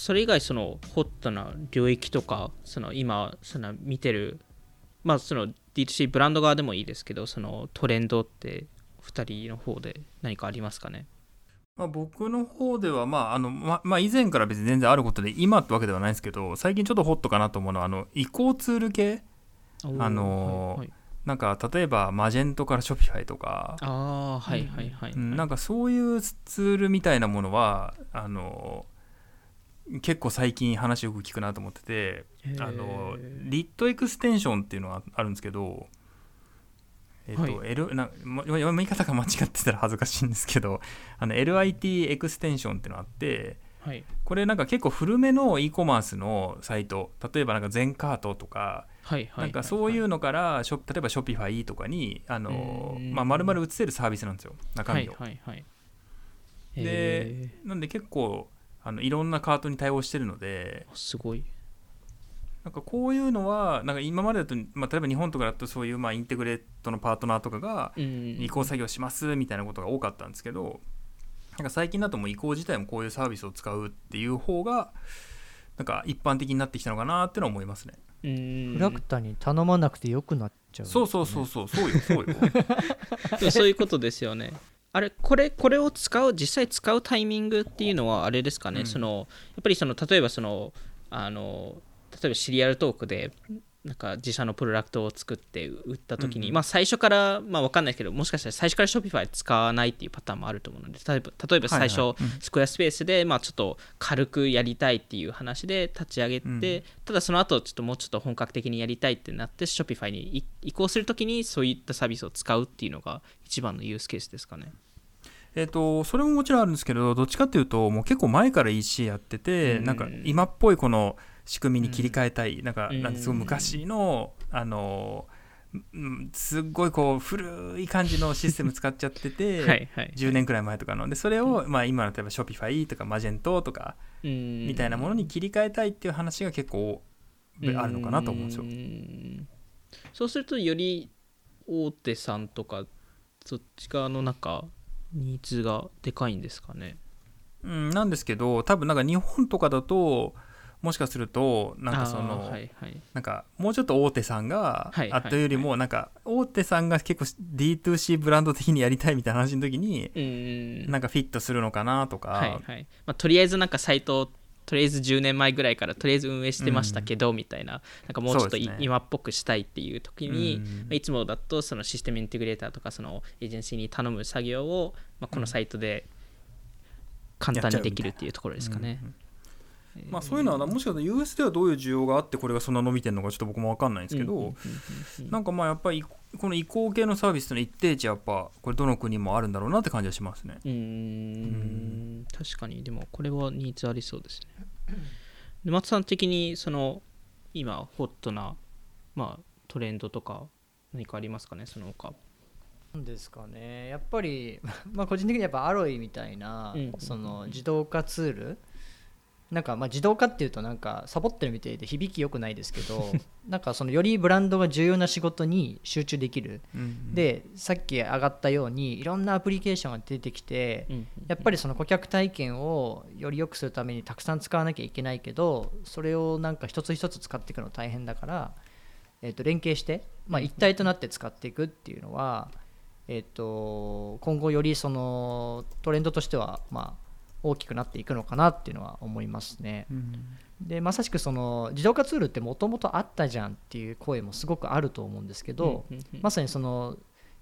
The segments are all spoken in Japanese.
それ以外そのホットな領域とかその今その見てるまあその D2C ブランド側でもいいですけどそのトレンドって2人の方で何かありますかね？まあ、僕の方では、まああのままあ、以前から別に全然あることで今ってわけではないんですけど最近ちょっとホットかなと思うのはあの移行ツール系？あのーはいはい。なんか例えばマジェントからショピファイとかああはいはいはい、うんなんかそういうツールみたいなものはあの結構最近話よく聞くなと思っててあの LitExtension っていうのがあるんですけどえっと、はい。L なま読み方が間違ってたら恥ずかしいんですけどあの LIT エクステンションっていうのがあってはい。これなんか結構古めの e コマースのサイト例えばなんか Zen Cart とかはいはい。なんかそういううのからショ例えば Shopify とかにあのうんまあ丸々移せるサービスなんですよ中はい身を。はいはいでえなんで結構あのいろんなカートに対応してるのでーすごいなんかこういうのはなんか今までだと、まあ、例えば日本とかだとそういうまあインテグレートのパートナーとかがうん移行作業しますみたいなことが多かったんですけどなんか最近だともう移行自体もこういうサービスを使うっていう方がなんか一般的になってきたのかなっていうのは思いますね。うんフラクタに頼まなくてよくなっちゃう、そうそうそうそうそうよそうよ。そういうことですよね。あれこれこれを使う実際使うタイミングっていうのはあれですかね、うん。そのやっぱりその例えばそのあの例えばシリアルトークでなんか自社のプロダクトを作って売った時に、うんうん。まあ最初からまあ分かんないけどもしかしたら最初から Shopify 使わないっていうパターンもあると思うので例えば例えば最初、スクエアスペースでまあちょっと軽くやりたいっていう話で立ち上げて、うん。ただその後ちょっともうちょっと本格的にやりたいってなって Shopify に移移行するときにそういったサービスを使うっていうのが一番のユースケースですかね。えっとそれももちろんあるんですけどどっちかっていうともう結構前から EC やってて、うん。なんか今っぽいこの仕組みに切り替えたい、なんかうんなんかすごい昔のあのうんすっごいこう古い感じのシステム使っちゃってて、はいはい。10年くらい前とかのでそれを、まあ、今の例えば Shopify とかマジェントとかみみたいなものに切り替えたいっていう話が結構あるのかなと思うんですよ。よ。そうするとより大手さんとかそっち側のなんかニーズがでかいんですかね。うん、なんですけど多分なんか日本とかだともしかするとなんかその、はいはい。なんかもうちょっと大手さんが、はいあったよりもなんか大手さんが結構 D2C ブランド的にやりたいみたいな話の時にうんなんかフィットするのかなとか、はいはい。まあ、とりあえずなんかサイトをとりあえず10年前ぐらいからとりあえず運営してましたけど、みたいななんかもうちょっとね。今っぽくしたいっていう時に、うん。まあ、いつもだとそのシステムインテグレーターとかそのエージェンシーに頼む作業を、まあ、このサイトで簡単にできるっていうところですかね。うん。うんまあ、そういうのはもしかしたら US ではどういう需要があってこれがそんな伸びてるのかちょっと僕も分かんないんですけど、なんかまあやっぱりこの移行系のサービスの一定値やっぱこれどの国もあるんだろうなって感じはしますね。うーん確かに。でもこれはニーズありそうですね。で松さん的にその今ホットな、まあ、トレンドとか何かありますかね？その他。なんですかね。やっぱり まあ個人的にやっぱアロイみたいな、うん。その自動化ツールなんかまあ自動化っていうとなんかサボってるみたいで響き良くないですけど なんかそのよりブランドが重要な仕事に集中できる。うんでさっき上がったようにいろんなアプリケーションが出てきてうんやっぱりその顧客体験をより良くするためにたくさん使わなきゃいけないけどそれをなんか一つ一つ使っていくの大変だから、えー、と連携して、まあ、一体となって使っていくっていうのは、えー、と今後よりそのトレンドとしてはまあ大きくなっていくのかなっていうのは思いますね。うん。でまさしくその自動化ツールってもともとあったじゃんっていう声もすごくあると思うんですけど、うんうんうん。まさにその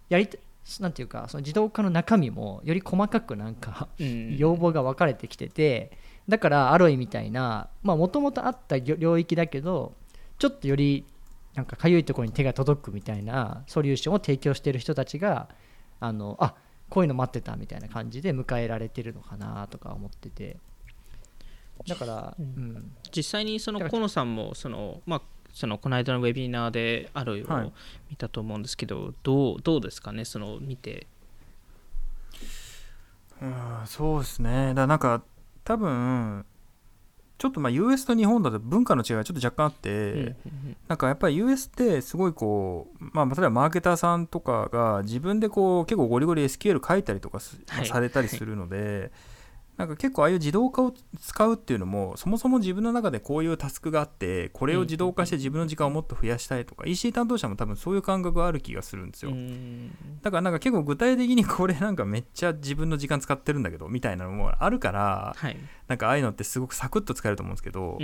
やりたなんていうかその自動化の中身もより細かくなんかうん要望が分かれてきててだからアロイみたいなもともとあった領域だけどちょっとよりなんかかゆいところに手が届くみたいなソリューションを提供している人たちがあのあこういうの待ってたみたいな感じで迎えられてるのかなとか思ってて。だから、ううん。ん、実際にその河野さんもその、まあ、そのこの間のウェビナーでアロイをはい。見たと思うんですけど、どうどうですかね？その見て。うんそうですね。だからなんか多分ちょっとまあ US と日本だと文化の違いがちょっと若干あって、なんかやっぱり US ってすごいこう、まあ、例えばマーケターさんとかが自分でこう結構ゴリゴリ SQL 書いたりとかす、はい。されたりするので、なんか結構ああいう自動化を使うっていうのもそもそも自分の中でこういうタスクがあってこれを自動化して自分の時間をもっと増やしたいとか EC 担当者も多分そういう感覚がある気がするんですよ。うん。だからなんか結構具体的にこれなんかめっちゃ自分の時間使ってるんだけどみたいなのもあるからはい。なんかああいうのってすごくサクッと使えると思うんですけど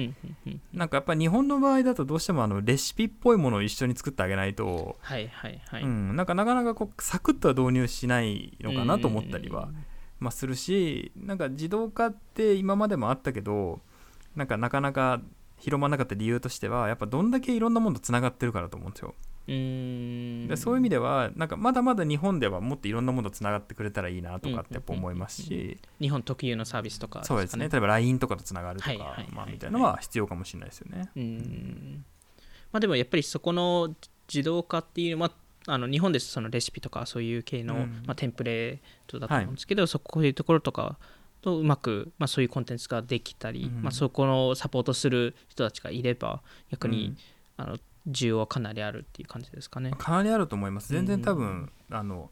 なんかやっぱり日本の場合だとどうしてもあのレシピっぽいものを一緒に作ってあげないとはいはいはい、うん、なんかなかなかこうサクッとは導入しないのかなと思ったりは、まあ、するしなんか自動化って今までもあったけどなんかなかなか広まらなかった理由としてはやっぱどんだけいろんなものとつながってるからと思うんですよ。うーん。でそういう意味ではなんかまだまだ日本ではもっといろんなものとつながってくれたらいいなとかってやっぱ思いますし。日本特有のサービスとかそうですね。例えば LINE とかとつながるとか、みたいなのは必要かもしれないですよね。うーん。まあでもやっぱりそこの自動化っていうまああの日本ですそのレシピとかそういう系の、うん。まあ、テンプレートだと思うんですけど、そこういうところとかとうまく、まあ、そういうコンテンツができたり、うん。まあ、そこのサポートする人たちがいれば逆に、うんあの需要はかなりあるっていう感じですかね。かなりあると思います。全然多う分、あの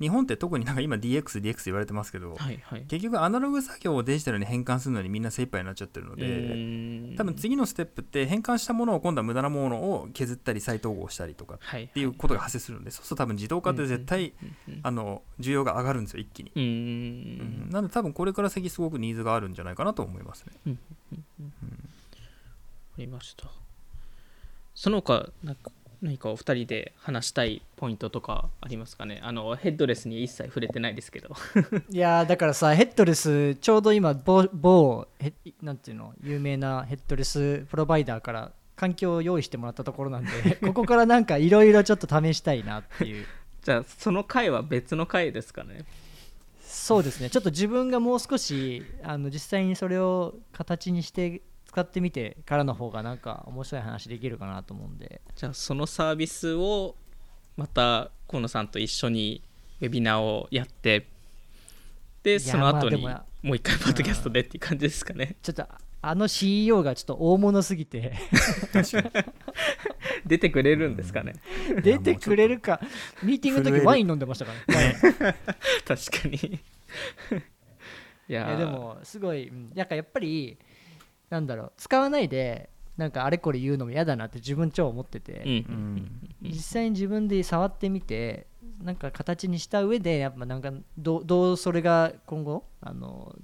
日本って特になんか今 DX、DX 言われてますけど、はいはい。結局アナログ作業をデジタルに変換するのにみんな精一杯になっちゃってるのうで、多分次のステップって変換したものを今度は無駄なものを削ったり再統合したりとかっはいてい。うことが発生するので、そうすると多分自動化って絶対、うんあの需要が上がるんですよ一気に、うんううん。ん。なので多分これから先すごくニーズがあるんじゃないかなと思いますね。ありました。その他なんか何かお二人で話したいポイントとかありますかね？あのヘッドレスに一切触れてないですけど。いやーだからさヘッドレスちょうど今某某ヘなんていうの？有名なヘッドレスプロバイダーから環境を用意してもらったところなんで ここからなんかいろいろちょっと試したいなっていう。じゃあその回は別の回ですかね？そうですね。ちょっと自分がもう少しあの実際にそれを形にして使ってみてからの方がなんか面白い話できるかなと思うんで。じゃあそのサービスをまた河野さんと一緒にウェビナーをやってでやその後にももう一回ポッドキャストでっていう感じですかね。ちょっとあの CEO がちょっと大物すぎて。出てくれるんですかね。出てくれるか。ミーティングの時ワイン飲んでましたからね。確かに。いやでもすごい。うん。なんかやっぱりなんだろう使わないでなんかあれこれ言うのも嫌だなって自分超思ってて、うん。うん。実際に自分で触ってみてなんか形にした上でやっぱなんかどうどうそれが今後あの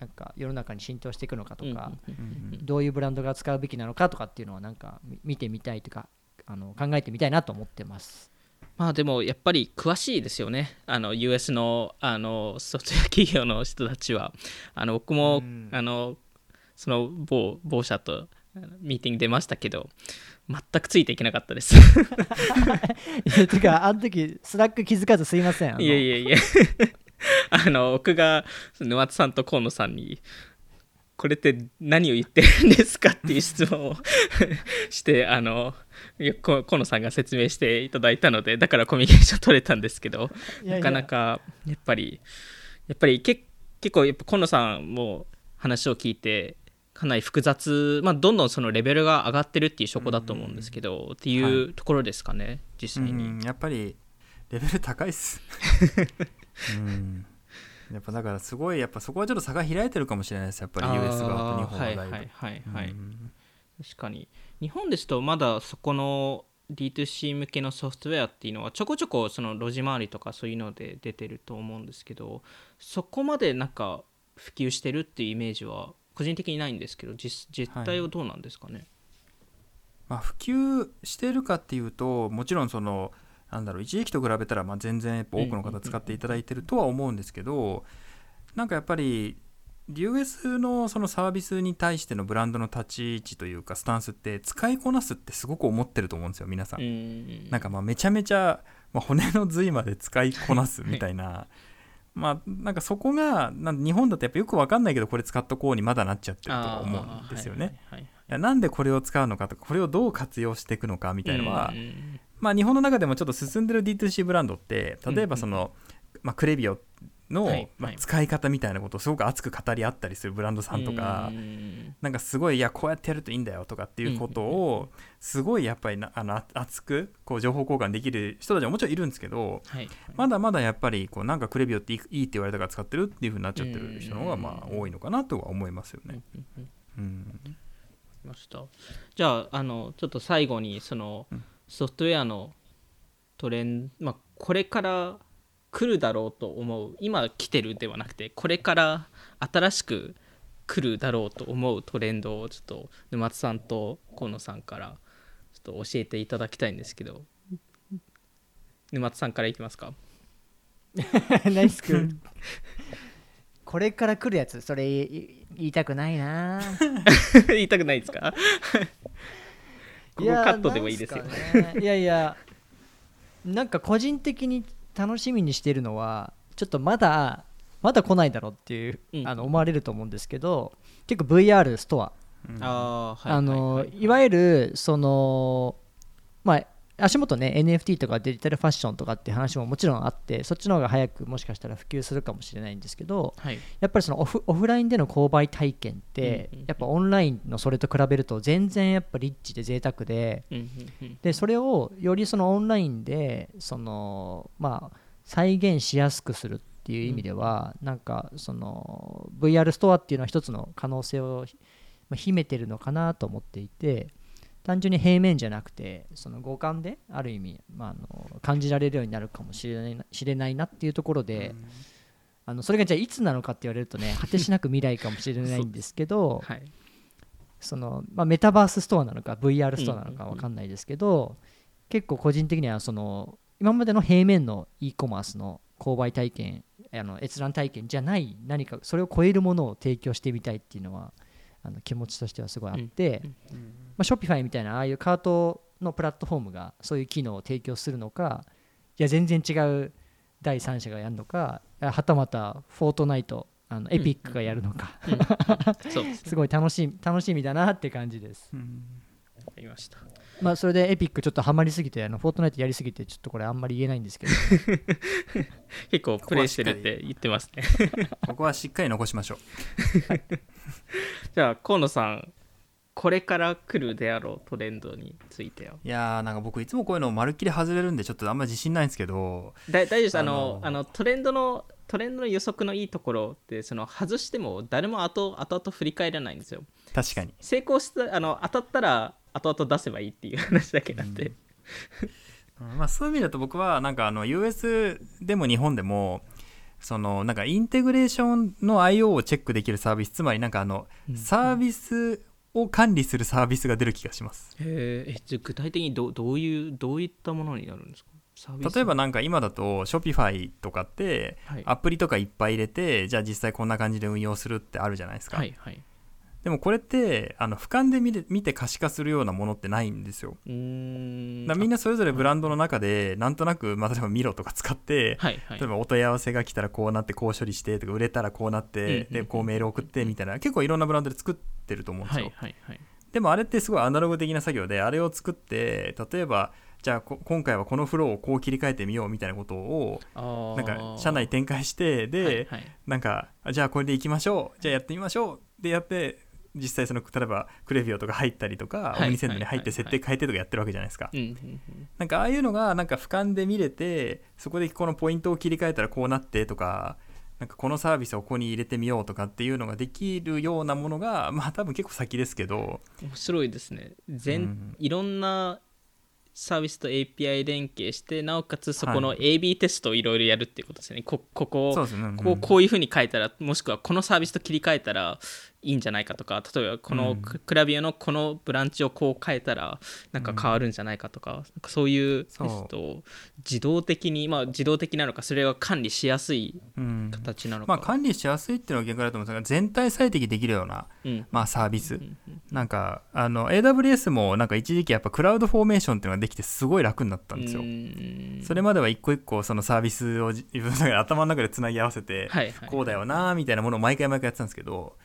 なんか世の中に浸透していくのかとか、うん。どういうブランドが使うべきなのかとかっていうのはなんかみ見てみたいというかあの考えてみたいなと思ってます。まあでもやっぱり詳しいですよね。あの US のあのソフトウェア企業の人たちは。あの僕も、うん。あのその某某社とミーティング出ましたけど全くついていけなかったです。いやてかあの時 Slack 気づかずすいません。いえいえいえあの僕 が沼津さんと河野さんにこれって何を言ってるんですかっていう質問を してあの河野さんが説明していただいたのでだからコミュニケーション取れたんですけどなかなかやっぱりやっぱりけ結構やっぱ河野さんも話を聞いてかなり複雑、まあ、どんどんそのレベルが上がってるっていう証拠だと思うんですけど、っていうところですかね実際に。うんやっぱりレベル高いっす。うん。やっぱだからすごいやっぱそこはちょっと差が開いてるかもしれないです。やっぱり US 側と日本はだいぶはいはいはいはい、うん。確かに。日本ですとまだそこの D2C 向けのソフトウェアっていうのはちょこちょこその路地回りとかそういうので出てると思うんですけどそこまでなんか普及してるっていうイメージは個人的にないんですけど実実態はどうなんですかね、まあ、普及してるかっていうともちろんそのなんだろう一時期と比べたらまあ全然やっぱ多くの方使っていただいてるとは思うんですけどなんかやっぱり US のそのサービスに対してのブランドの立ち位置というかスタンスって使いこなすってすごく思ってると思うんですよ皆さんう。んなんかまあめちゃめちゃ、まあ、骨の髄まで使いこなすみたいな、まあなんかそこがなん日本だとやっぱよくわかんないけどこれ使っとこうにまだなっちゃってるとは思うんですよね。なんでこれを使うのかとかこれをどう活用していくのかみたいなのは、うんまあ、日本の中でもちょっと進んでる D2C ブランドって例えばその、まあ、クレビオの、はいまあはい使い方みたいなことをすごく熱く語り合ったりするブランドさんとか、うん。なんかすごいいやこうやってやるといいんだよとかっていうことをすごいやっぱりなあのあ熱くこう情報交換できる人たちはもちろんいるんですけどはいまだまだやっぱりこうなんかクレビオっていいって言われたから使ってるっていう風になっちゃってる人の方がまあ多いのかなとは思いますよね。じゃああのちょっと最後にその、うん。ソフトウェアのトレンド、まあ、これから来るだろうと思う。今来てるではなくてこれから新しく来るだろうと思うトレンドをちょっと沼津さんと河野さんからちょっと教えていただきたいんですけど。沼津さんからいきますか？ナイスクールこれから来るやつそれ言いたくないな。言いたくないですか？ここカットでもいいですよ。ね。いやいやなんか個人的に楽しみにしてるのはちょっとまだまだ来ないだろうっていう、うん。あの思われると思うんですけど結構 VR ストア。うん。あのはいいわゆるそのまあ足元ね NFT とかデジタルファッションとかっていう話ももちろんあってそっちの方が早くもしかしたら普及するかもしれないんですけどはい。やっぱりそのオフオフラインでの購買体験ってうんうんうんやっぱオンラインのそれと比べると全然やっぱリッチで贅沢でうんうんうん。でそれをよりそのオンラインでそのまあ再現しやすくするっていう意味ではなんかその VR ストアっていうのは一つの可能性をまあ秘めてるのかなと思っていて単純に平面じゃなくてその五感である意味、まあ、あの感じられるようになるかもしれないな知れないなっていうところで、あのそれがじゃあいつなのかって言われるとね 果てしなく未来かもしれないんですけどはい。その、まあ、メタバースストアなのか VR ストアなのか分かんないですけど、結構個人的にはその今までの平面の e コマースの購買体験あの閲覧体験じゃない何かそれを超えるものを提供してみたいっていうのはあの気持ちとしてはすごいあって、うんまあ、ショピファイみたいなああいうカートのプラットフォームがそういう機能を提供するのかいや全然違う第三者がやるのかあはたまたフォートナイトあのエピックがやるのか、そうで すごい楽しみ楽しみだなって感じです。うん。わかりましたまあそれでエピックちょっとハマりすぎてあのフォートナイトやりすぎてちょっとこれあんまり言えないんですけど。結構プレイしてるって言ってますね。ここはしっかり残しましょう。じゃあ河野さんこれから来るであろうトレンドについては？いやーなんか僕いつもこういうのまるっきり外れるんでちょっとあんま自信ないんですけど。だ大丈夫です。あのあのあのトレンドのトレンドの予測のいいところってその外しても誰も後後々振り返らないんですよ。確かに。成功したあの当たったら後々出せばいいっていう話だけなんで、うん。まあ、そういう意味だと僕はなんかあの US でも日本でもそのなんかインテグレーションの IO をチェックできるサービスつまりなんかあのうん。サービスを管理するサービスが出る気がします。へー。えじゃあ具体的にどどういうどういったものになるんですか？例えばなんか今だと Shopify とかってはい。アプリとかいっぱい入れてじゃあ実際こんな感じで運用するってあるじゃないですか、はいはいでもこれってあの俯瞰で見れ見て可視化するようなものってないんですよ。うーん。だみんなそれぞれブランドの中でなんとなく、まあ、例えばミロとか使って、はいはい。例えばお問い合わせが来たらこうなってこう処理してとか売れたらこうなって、でこうメール送ってみたいな結構いろんなブランドで作ってると思うんですはよ、いはいはい。でもあれってすごいアナログ的な作業であれを作って例えばじゃあこ今回はこのフローをこう切り替えてみようみたいなことをなんか社内展開してで、はいはい。なんかあじゃあこれでいきましょう。じゃあやってみましょう。でやって実際その例えばクレビオとか入ったりとか、はいオムニセンドに入ってはい設定変えてとかやってるわけじゃないですか、なんかああいうのがなんか俯瞰で見れてそこでこのポイントを切り替えたらこうなってとかなんかこのサービスをここに入れてみようとかっていうのができるようなものがまあ多分結構先ですけど。面白いですね。全、うん。いろんなサービスと API 連携してなおかつそこのは AB テストをいろいろやるっていうことですね。こここそうですね。うんこうこういうふうに書いたらもしくはこのサービスと切り替えたらいいんじゃないかとか例えばこのうん。ククラビオのこのブランチをこう変えたらなんか変わるんじゃないかとか,、かそういうテストを自動的にまあ自動的なのかそれが管理しやすいうん。形なのか、まあ管理しやすいっていうのは逆だと思うんですが全体最適できるようなうん。まあサービス。なんかあの AWS もなんか一時期やっぱクラウドフォーメーションっていうのができてすごい楽になったんですよ。うん。それまでは一個一個そのサービスを自分の中で頭の中でつなぎ合わせてこうだよなみたいなものを毎回毎回やってたんですけど、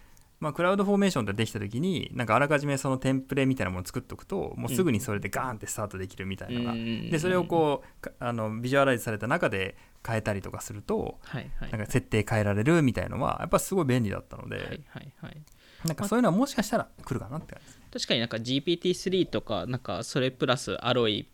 まあ、クラウドフォーメーションってできた時になんかあらかじめそのテンプレみたいなものを作っておくともうすぐにそれでガーンってスタートできるみたいなのが、うんでそれをこうかあのビジュアライズされた中で変えたりとかするとはいはいなんか設定変えられるみたいのはやっぱすごい便利だったので、はいはいはい。なんかそういうのはもしかしたら来るかなって感じですね。確かになんか GPT-3 とかなんかそれプラスアロイ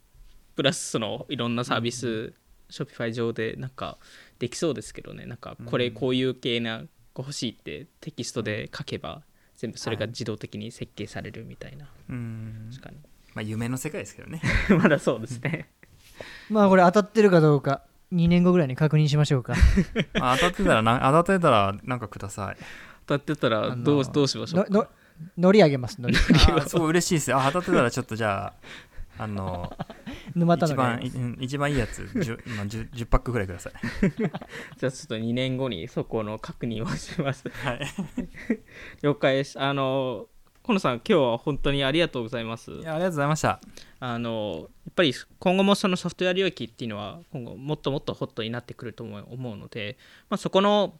プラスそのいろんなサービス、Shopify 上でなんかできそうですけどね。なんかこれこういう系なが欲しいってテキストで書けば全部それが自動的に設計されるみたいな、うん。確かまあ夢の世界ですけどね。に まだそうですね。まあこれ当たってるかどうか2年後ぐらいに確認しましょうか。まあ当たってたらな当たってたらなんかください。当たってたらどうどうしましょうのの乗り上げます乗りあーすごい嬉しいです。よ。あ当たってたらちょっとじゃああの 沼田の一番一番いいやつ 10, 今 10, 10パックぐらいください。じゃあちょっと2年後にそこの確認をしますはい。了解ですあの河野さん今日は本当にありがとうございますいやありがとうございました。あのやっぱり今後もそのソフトウェア領域っていうのは今後もっともっとホットになってくると思う思うので、まあ、そこの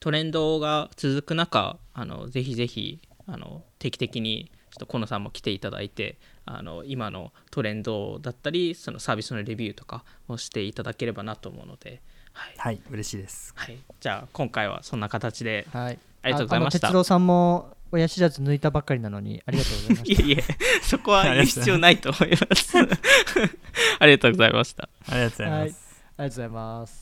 トレンドが続く中あのぜひぜひあの定期的にちょっと河野さんも来ていただいてあの今のトレンドだったりそのサービスのレビューとかをしていただければなと思うので、はい。はい嬉しいです。はい、じゃあ今回はそんな形で。はい。ありがとうございました。ああの哲郎さんも親知らず抜いたばっかりなのにありがとうございまし いえいえそこは言う必要ないと思います。ありがとうございました。ありがとうございます。はい。たありがとうございます